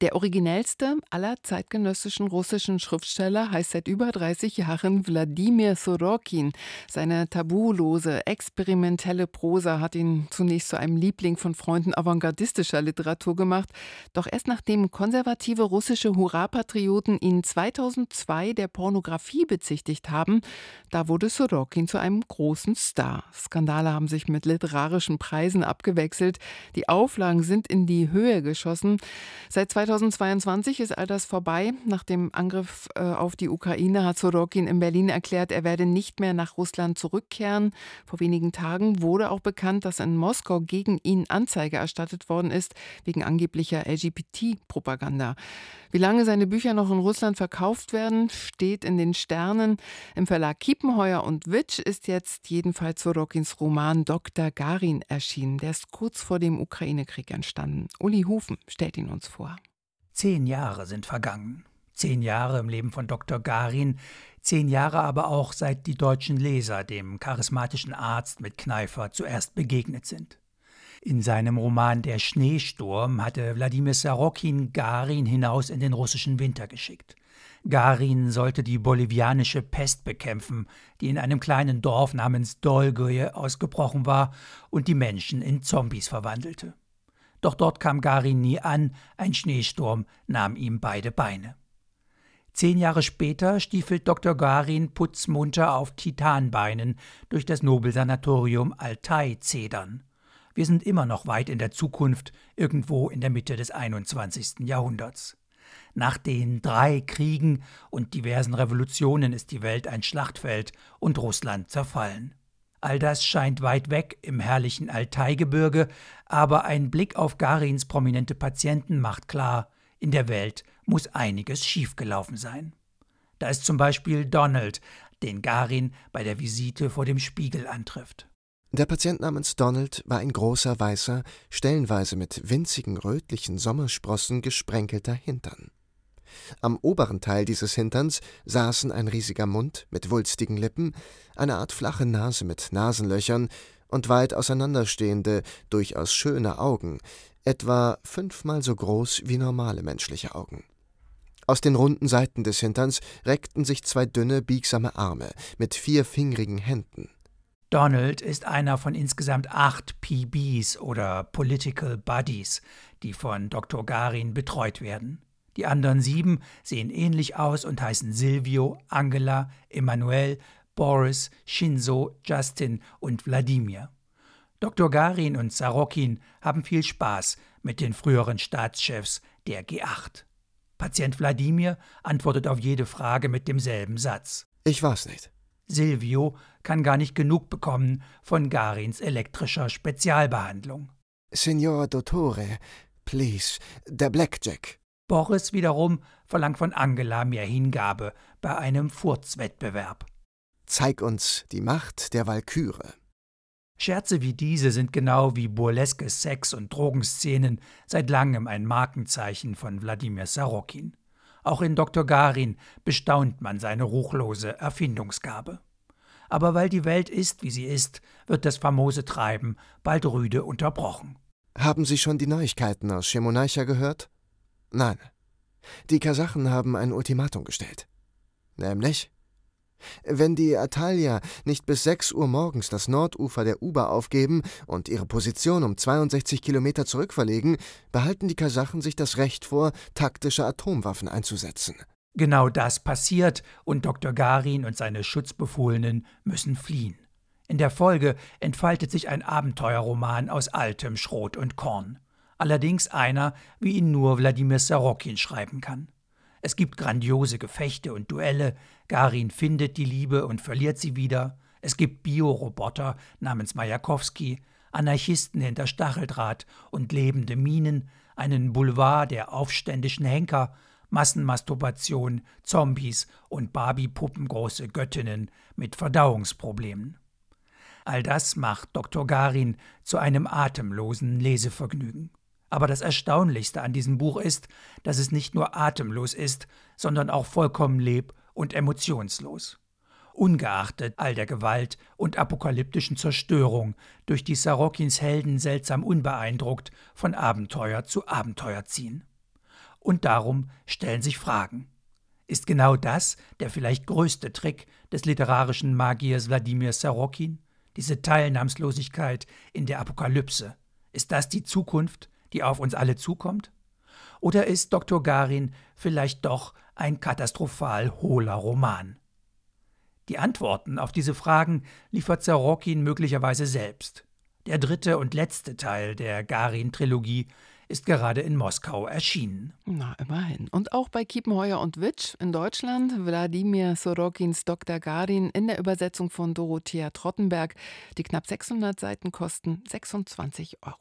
Der originellste aller zeitgenössischen russischen Schriftsteller heißt seit über 30 Jahren Wladimir Sorokin. Seine tabulose, experimentelle Prosa hat ihn zunächst zu einem Liebling von Freunden avantgardistischer Literatur gemacht. Doch erst nachdem konservative russische Hurra-Patrioten ihn 2002 der Pornografie bezichtigt haben, da wurde Sorokin zu einem großen Star. Skandale haben sich mit literarischen Preisen abgewechselt. Die Auflagen sind in die Höhe geschossen. Seit 2022 ist all das vorbei. Nach dem Angriff äh, auf die Ukraine hat Sorokin in Berlin erklärt, er werde nicht mehr nach Russland zurückkehren. Vor wenigen Tagen wurde auch bekannt, dass in Moskau gegen ihn Anzeige erstattet worden ist, wegen angeblicher LGBT-Propaganda. Wie lange seine Bücher noch in Russland verkauft werden, steht in den Sternen. Im Verlag Kiepenheuer und Witsch ist jetzt jedenfalls Sorokins Roman Dr. Garin erschienen. Der ist kurz vor dem Ukraine-Krieg entstanden. Uli Hufen stellt ihn uns vor. Zehn Jahre sind vergangen. Zehn Jahre im Leben von Dr. Garin, zehn Jahre aber auch seit die deutschen Leser dem charismatischen Arzt mit Kneifer zuerst begegnet sind. In seinem Roman Der Schneesturm hatte Wladimir Sarokin Garin hinaus in den russischen Winter geschickt. Garin sollte die bolivianische Pest bekämpfen, die in einem kleinen Dorf namens Dolgoje ausgebrochen war und die Menschen in Zombies verwandelte. Doch dort kam Garin nie an, ein Schneesturm nahm ihm beide Beine. Zehn Jahre später stiefelt Dr. Garin putzmunter auf Titanbeinen durch das Nobelsanatorium Altai-Zedern. Wir sind immer noch weit in der Zukunft, irgendwo in der Mitte des 21. Jahrhunderts. Nach den drei Kriegen und diversen Revolutionen ist die Welt ein Schlachtfeld und Russland zerfallen. All das scheint weit weg im herrlichen Altaigebirge, aber ein Blick auf Garins prominente Patienten macht klar, in der Welt muss einiges schiefgelaufen sein. Da ist zum Beispiel Donald, den Garin bei der Visite vor dem Spiegel antrifft. Der Patient namens Donald war ein großer, weißer, stellenweise mit winzigen rötlichen Sommersprossen gesprenkelter Hintern. Am oberen Teil dieses Hinterns saßen ein riesiger Mund mit wulstigen Lippen, eine Art flache Nase mit Nasenlöchern und weit auseinanderstehende, durchaus schöne Augen, etwa fünfmal so groß wie normale menschliche Augen. Aus den runden Seiten des Hinterns reckten sich zwei dünne, biegsame Arme mit vier fingrigen Händen. Donald ist einer von insgesamt acht PBs oder Political Buddies, die von Dr. Garin betreut werden. Die anderen sieben sehen ähnlich aus und heißen Silvio, Angela, Emanuel, Boris, Shinzo, Justin und Wladimir. Dr. Garin und Sarokin haben viel Spaß mit den früheren Staatschefs der G8. Patient Wladimir antwortet auf jede Frage mit demselben Satz. Ich weiß nicht. Silvio kann gar nicht genug bekommen von Garins elektrischer Spezialbehandlung. Signor Dottore, please, der Blackjack. Boris wiederum verlangt von Angela mehr Hingabe bei einem Furzwettbewerb. Zeig uns die Macht der Walküre. Scherze wie diese sind genau wie burleske Sex- und Drogenszenen seit langem ein Markenzeichen von Wladimir Sarokin. Auch in Dr. Garin bestaunt man seine ruchlose Erfindungsgabe. Aber weil die Welt ist, wie sie ist, wird das famose Treiben bald rüde unterbrochen. Haben Sie schon die Neuigkeiten aus Schemonaicha gehört? Nein. Die Kasachen haben ein Ultimatum gestellt. Nämlich? Wenn die Atalia nicht bis 6 Uhr morgens das Nordufer der Uba aufgeben und ihre Position um 62 Kilometer zurückverlegen, behalten die Kasachen sich das Recht vor, taktische Atomwaffen einzusetzen. Genau das passiert und Dr. Garin und seine Schutzbefohlenen müssen fliehen. In der Folge entfaltet sich ein Abenteuerroman aus altem Schrot und Korn allerdings einer, wie ihn nur Wladimir Sarokin schreiben kann. Es gibt grandiose Gefechte und Duelle, Garin findet die Liebe und verliert sie wieder, es gibt Bioroboter namens Majakowski, Anarchisten hinter Stacheldraht und lebende Minen, einen Boulevard der aufständischen Henker, Massenmasturbation, Zombies und Barbie-puppengroße Göttinnen mit Verdauungsproblemen. All das macht Dr. Garin zu einem atemlosen Lesevergnügen. Aber das Erstaunlichste an diesem Buch ist, dass es nicht nur atemlos ist, sondern auch vollkommen leb- und emotionslos. Ungeachtet all der Gewalt und apokalyptischen Zerstörung, durch die Sarokins Helden seltsam unbeeindruckt von Abenteuer zu Abenteuer ziehen. und darum stellen sich Fragen. Ist genau das der vielleicht größte Trick des literarischen Magiers Wladimir Sarokin? Diese Teilnahmslosigkeit in der Apokalypse. Ist das die Zukunft, die auf uns alle zukommt? Oder ist Dr. Garin vielleicht doch ein katastrophal hohler Roman? Die Antworten auf diese Fragen liefert Sarokin möglicherweise selbst. Der dritte und letzte Teil der Garin-Trilogie ist gerade in Moskau erschienen. Na, immerhin. Und auch bei Kiepenheuer und Witsch in Deutschland, Wladimir Sorokins Dr. Garin in der Übersetzung von Dorothea Trottenberg. Die knapp 600 Seiten kosten 26 Euro.